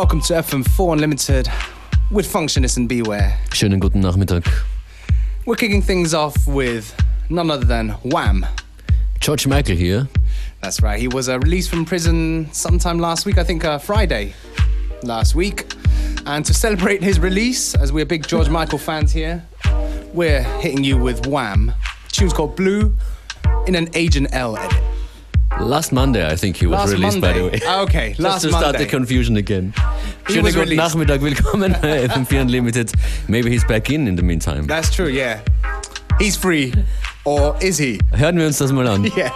Welcome to FM4 Unlimited with Functionist and Beware. Schönen guten Nachmittag. We're kicking things off with none other than Wham. George Michael here. That's right, he was uh, released from prison sometime last week, I think uh, Friday last week. And to celebrate his release, as we're big George Michael fans here, we're hitting you with Wham. The tune's called Blue in an Agent L edit. Last Monday, I think he was Last released, Monday. by the way. Ah, Okay, Just last to start Monday. the confusion again. He Schönen was guten released. Nachmittag, willkommen bei FM4 Unlimited. Maybe he's back in in the meantime. That's true, yeah. He's free. Or is he? Hören wir uns das mal an. Yeah.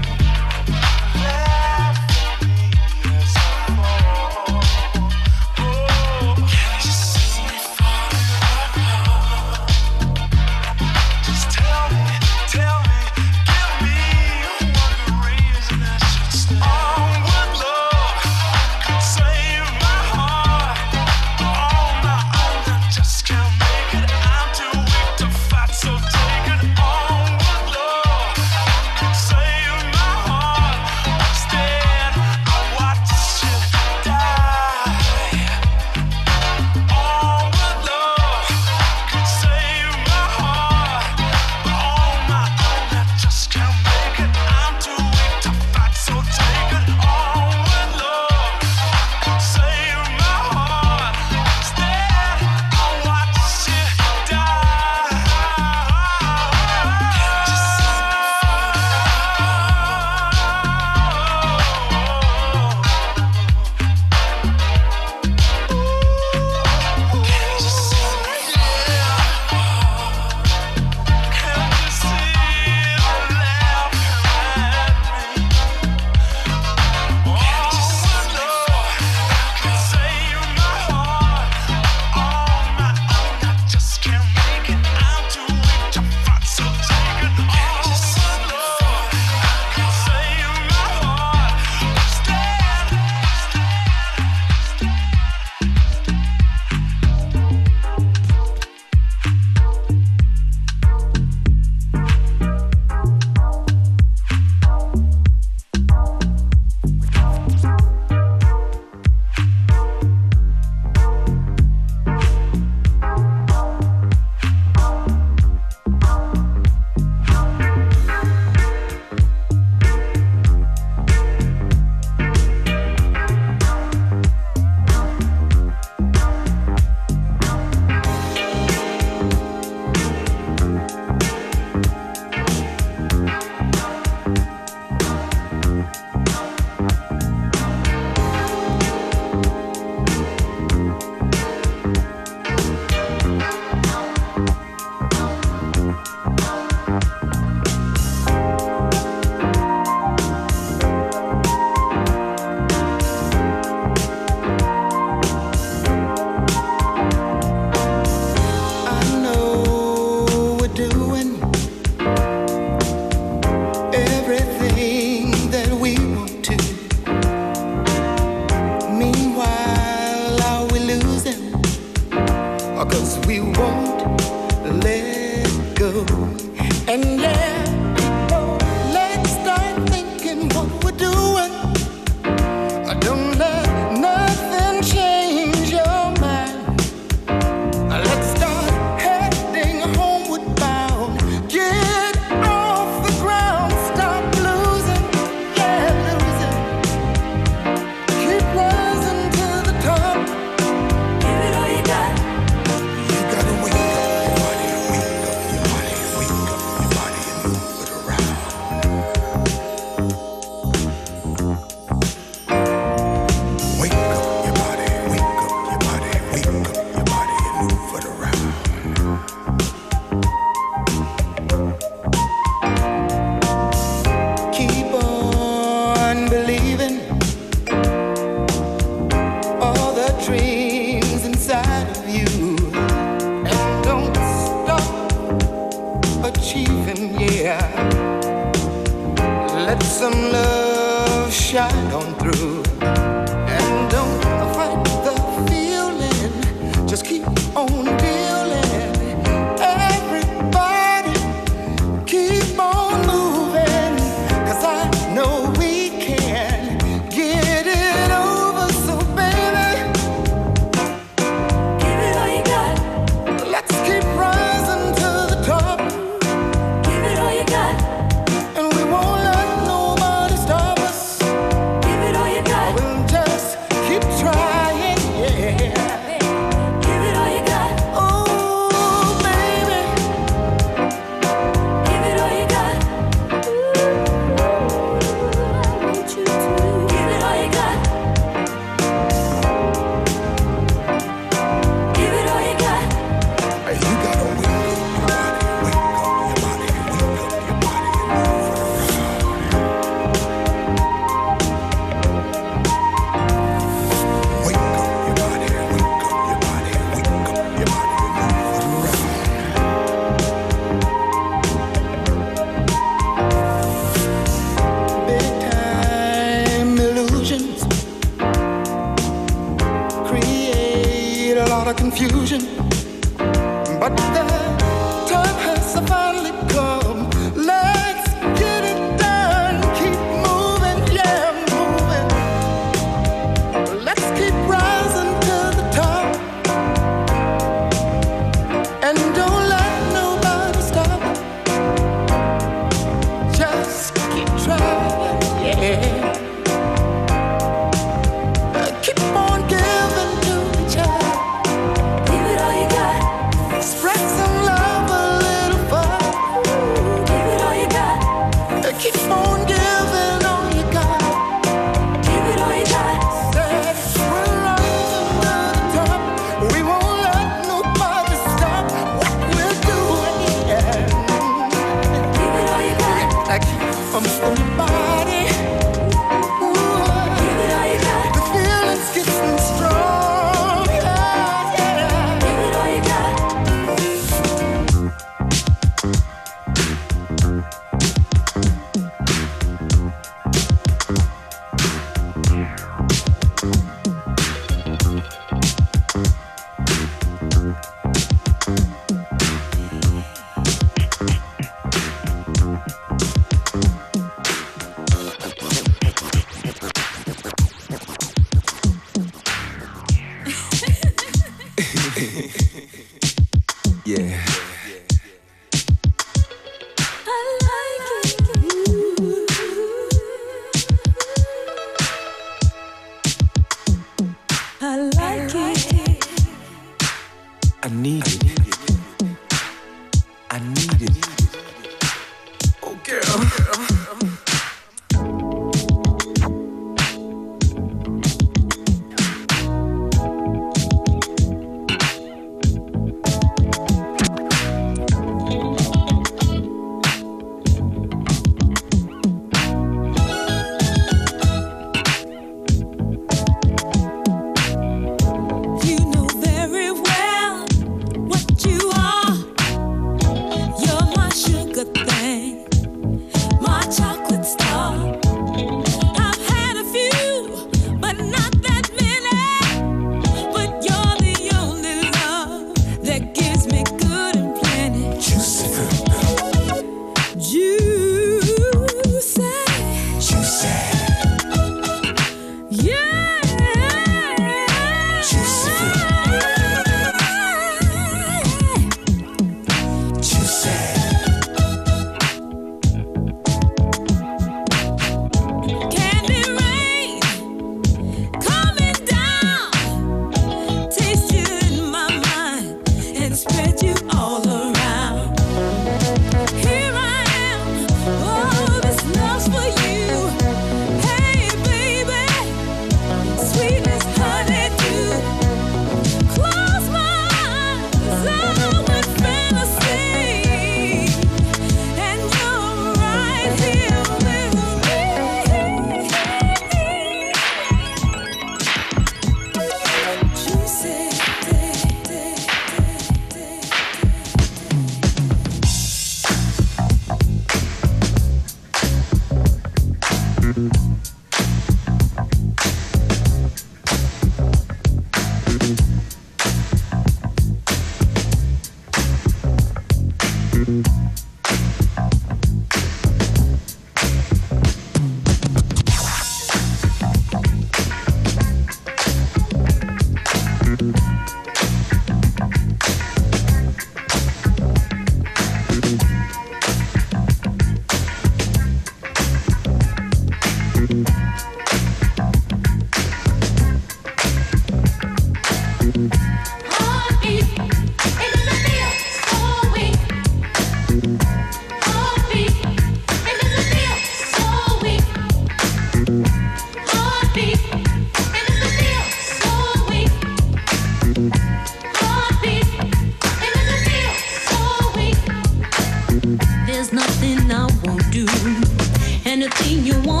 you want.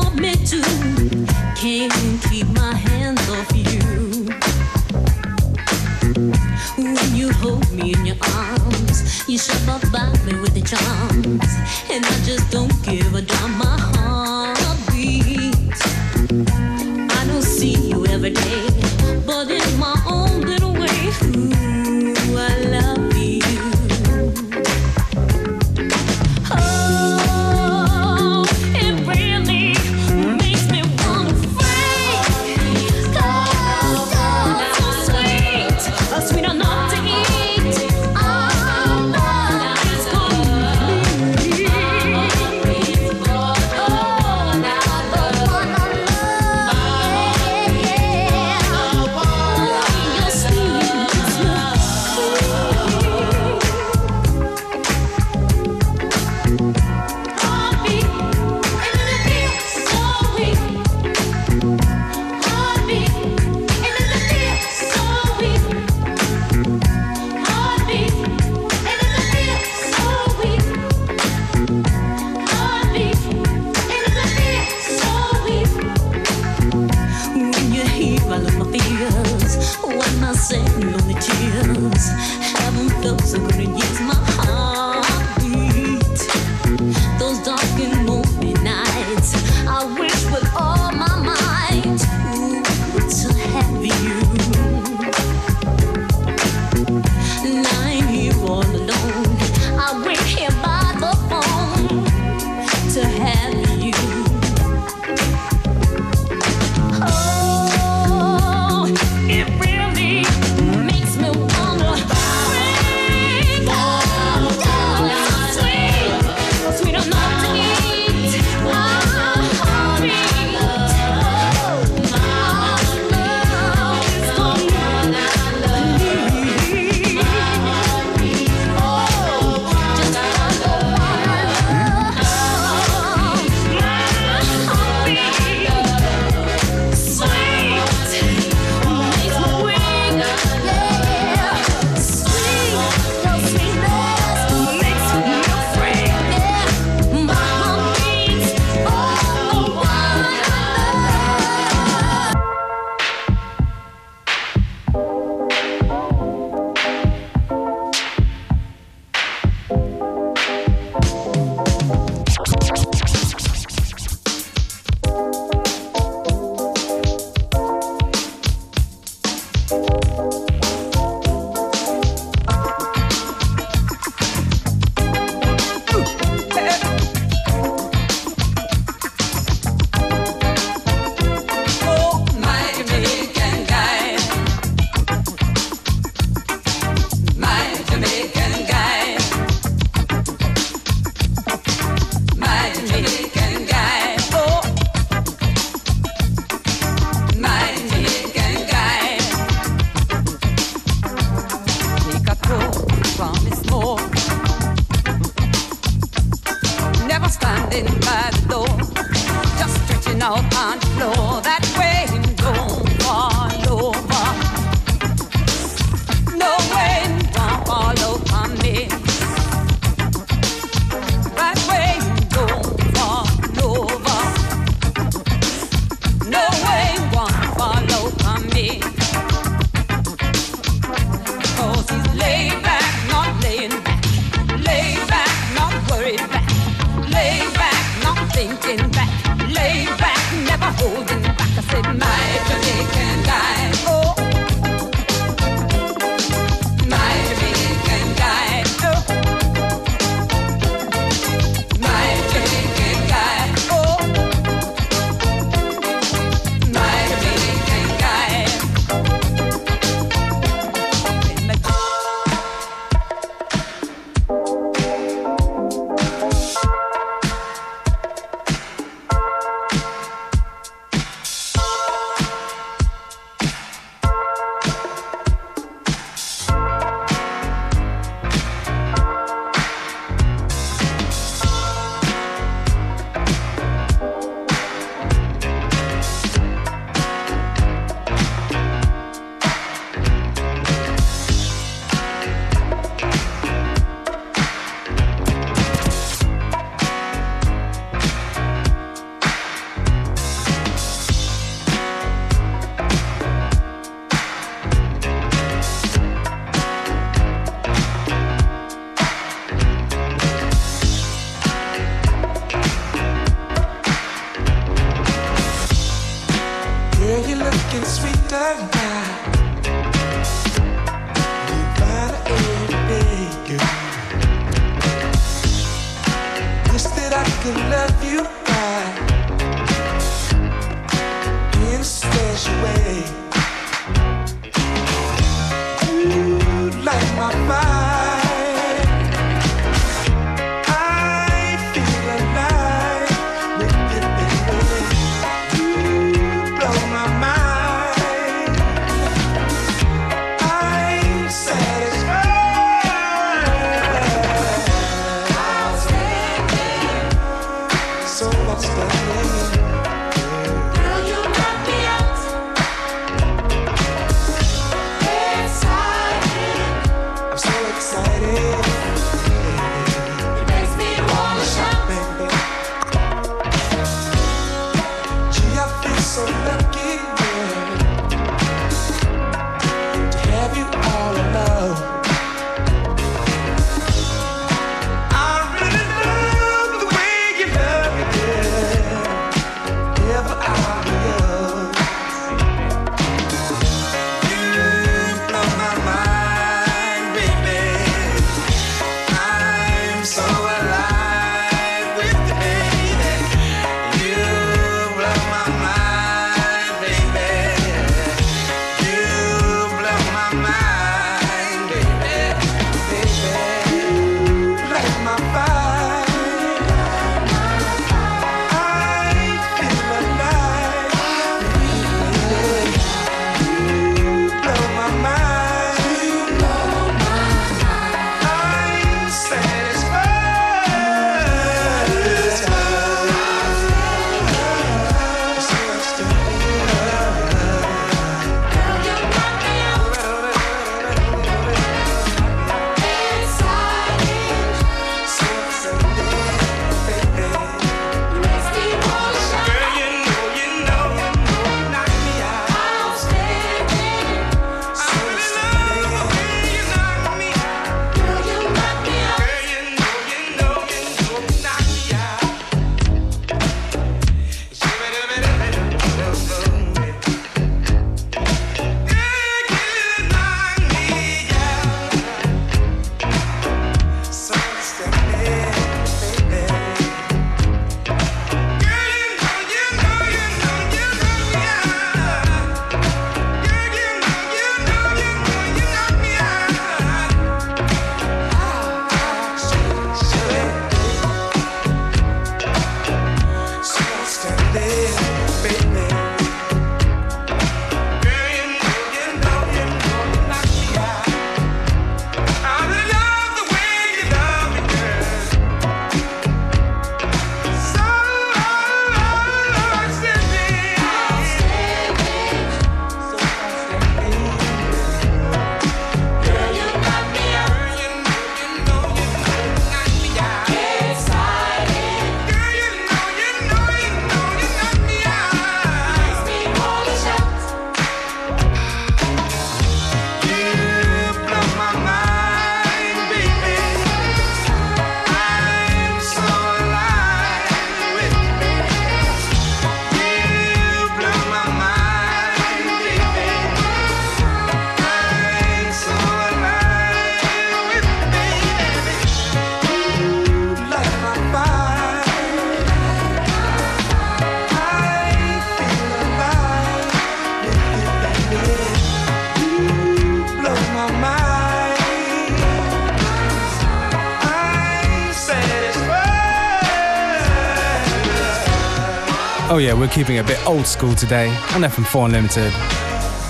We're keeping a bit old school today on FM4 Unlimited.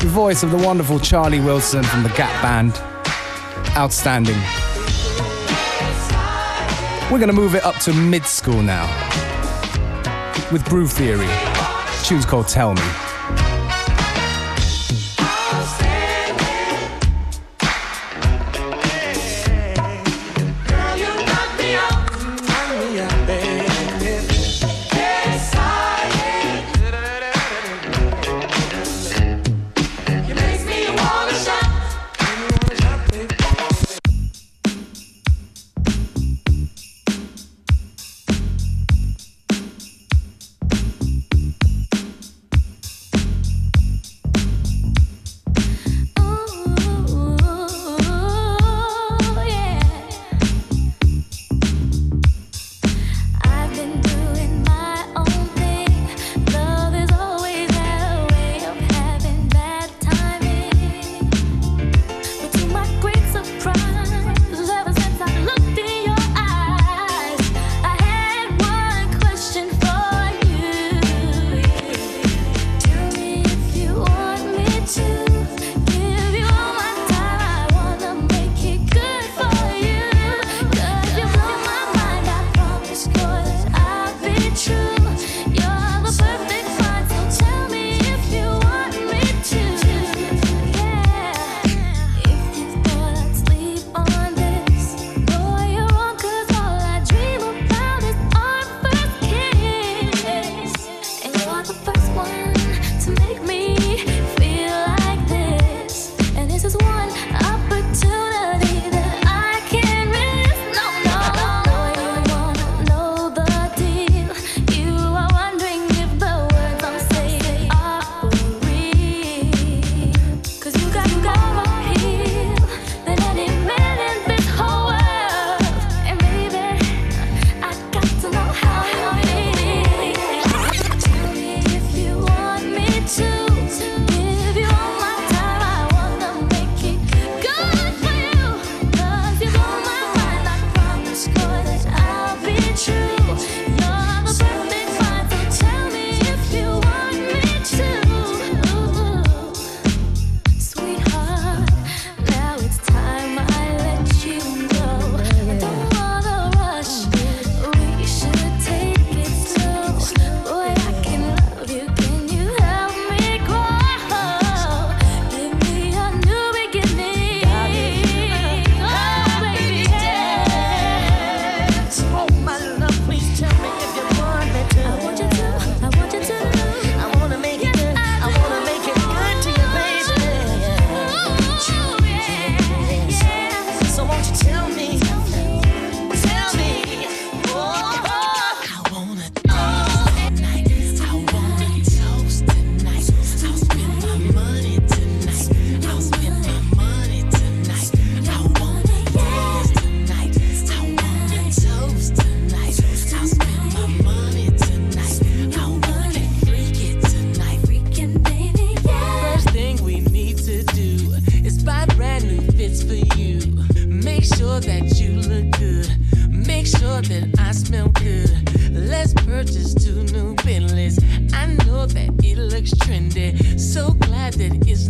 The voice of the wonderful Charlie Wilson from the Gap Band. Outstanding. We're going to move it up to mid school now with Groove Theory. Tune's called Tell Me.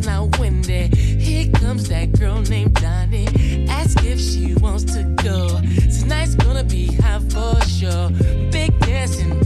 now windy. Here comes that girl named Donnie. Ask if she wants to go. Tonight's gonna be hot for sure. Big dancing.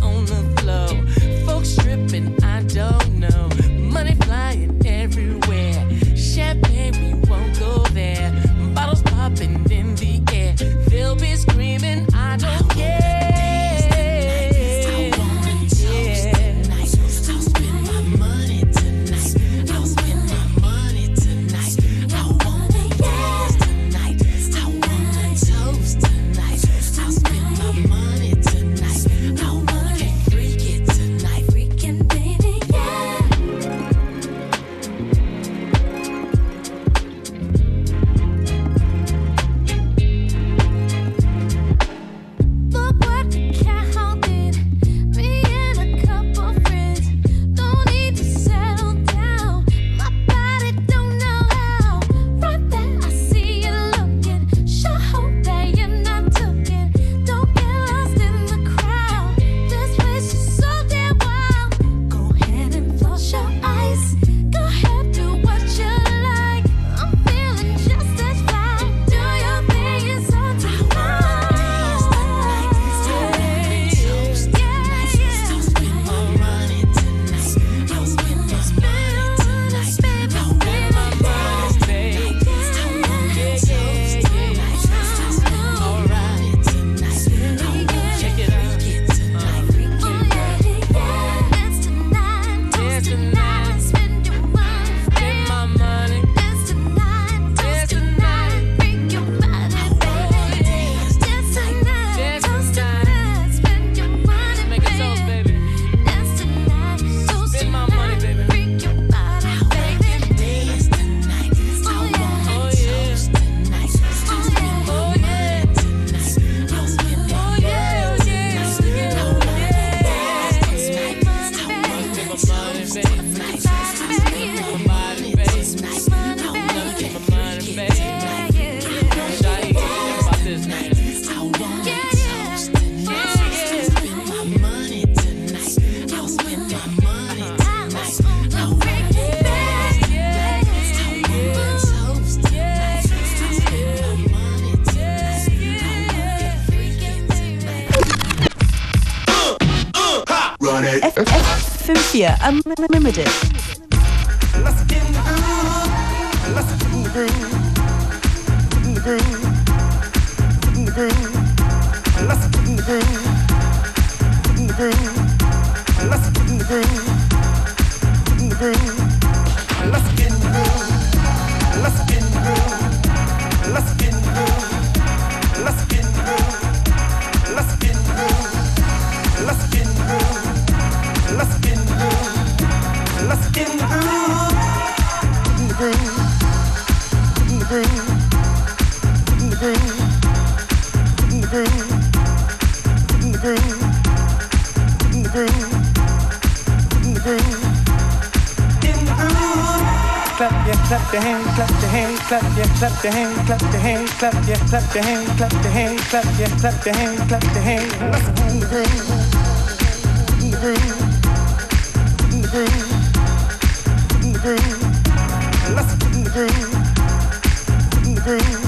your clap your hand, clap your hand, clap your clap your hand, clap your hand, clap your clap your hand, clap your hand, clap your clap your hand, clap your hand. In the groove, in the groove, in the groove, in the groove, in the groove, in the groove.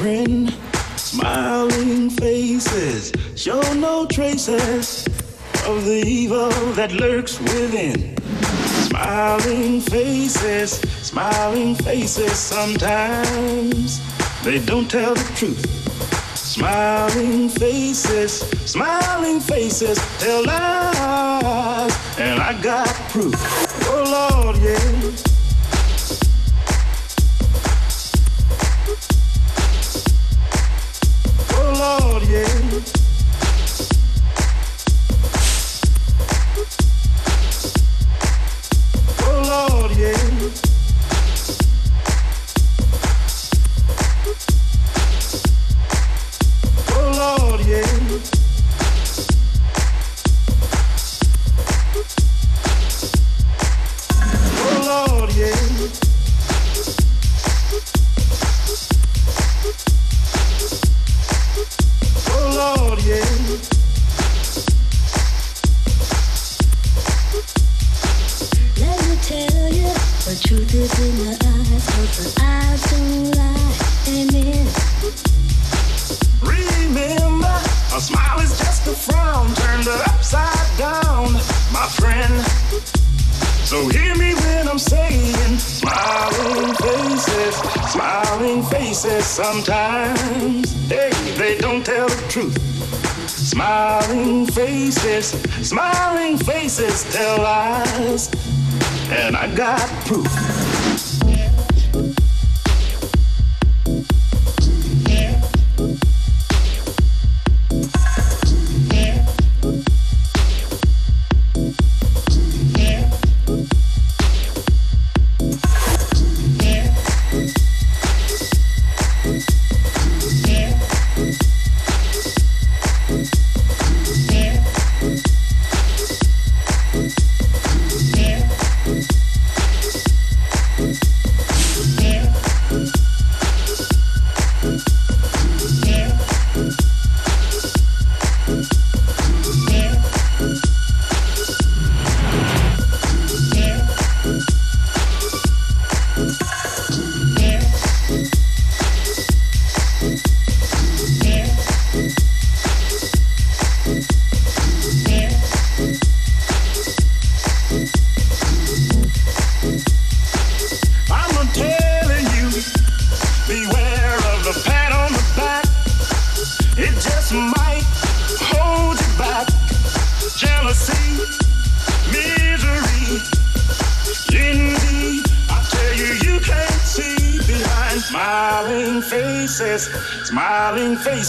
Friend. Smiling faces show no traces of the evil that lurks within. Smiling faces, smiling faces, sometimes they don't tell the truth. Smiling faces, smiling faces tell lies, and I got proof. Oh Lord, yeah. Proof.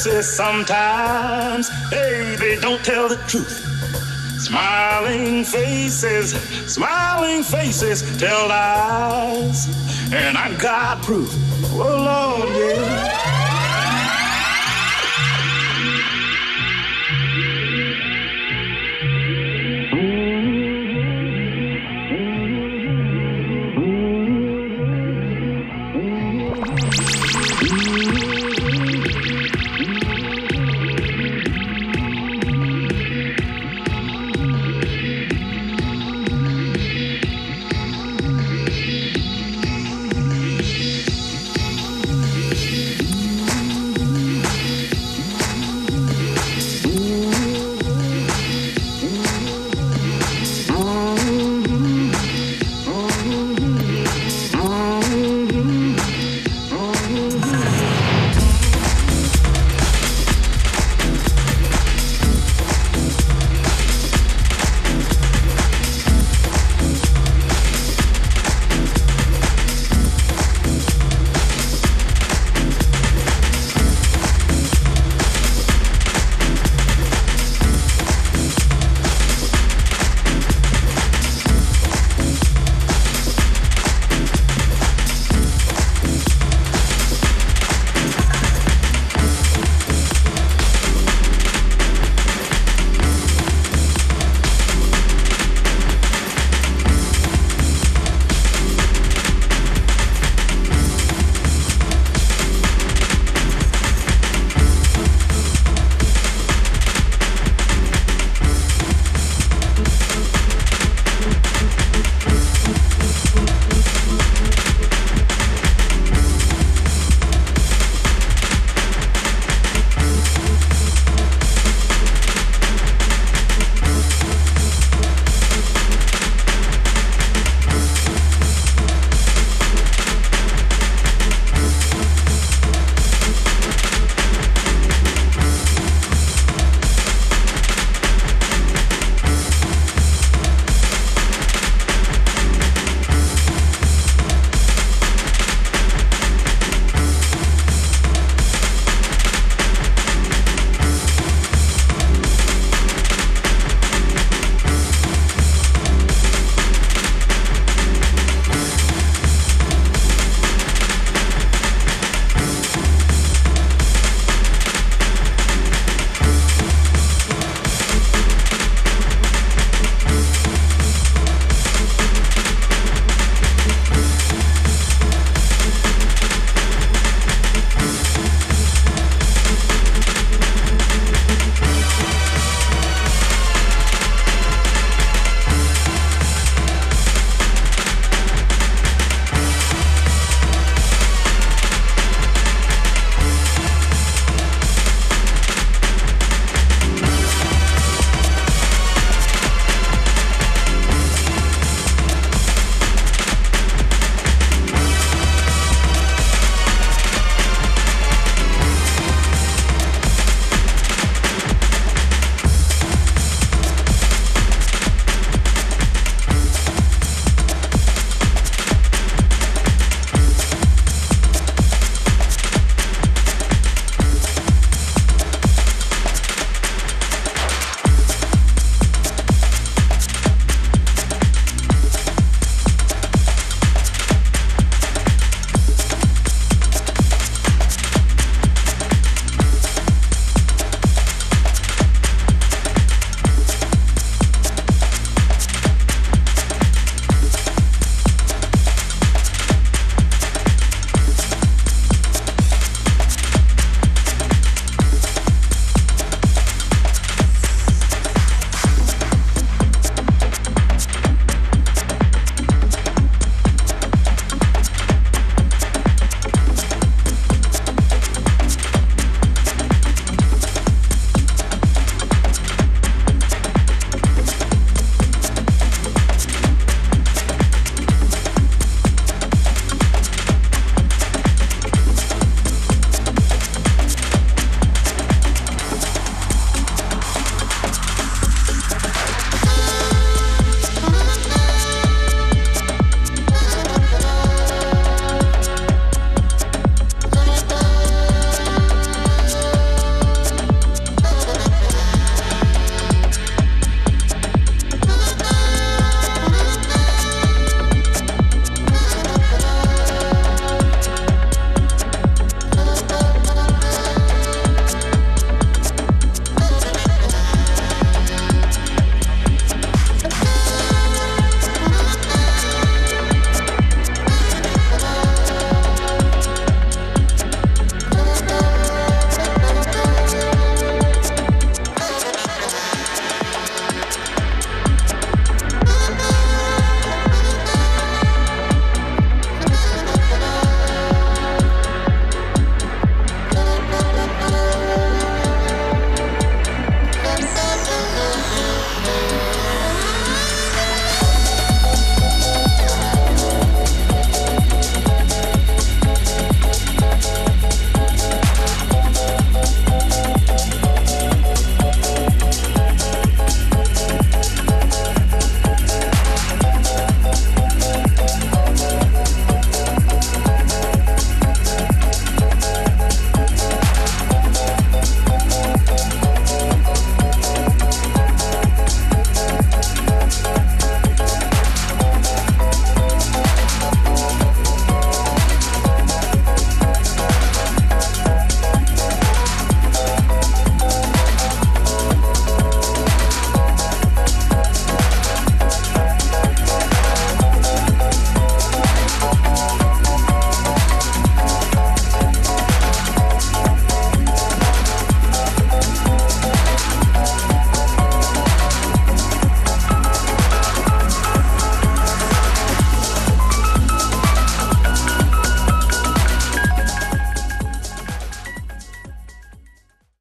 Sometimes, baby, don't tell the truth. Smiling faces, smiling faces tell lies, and I got proof. Oh Lord, yeah.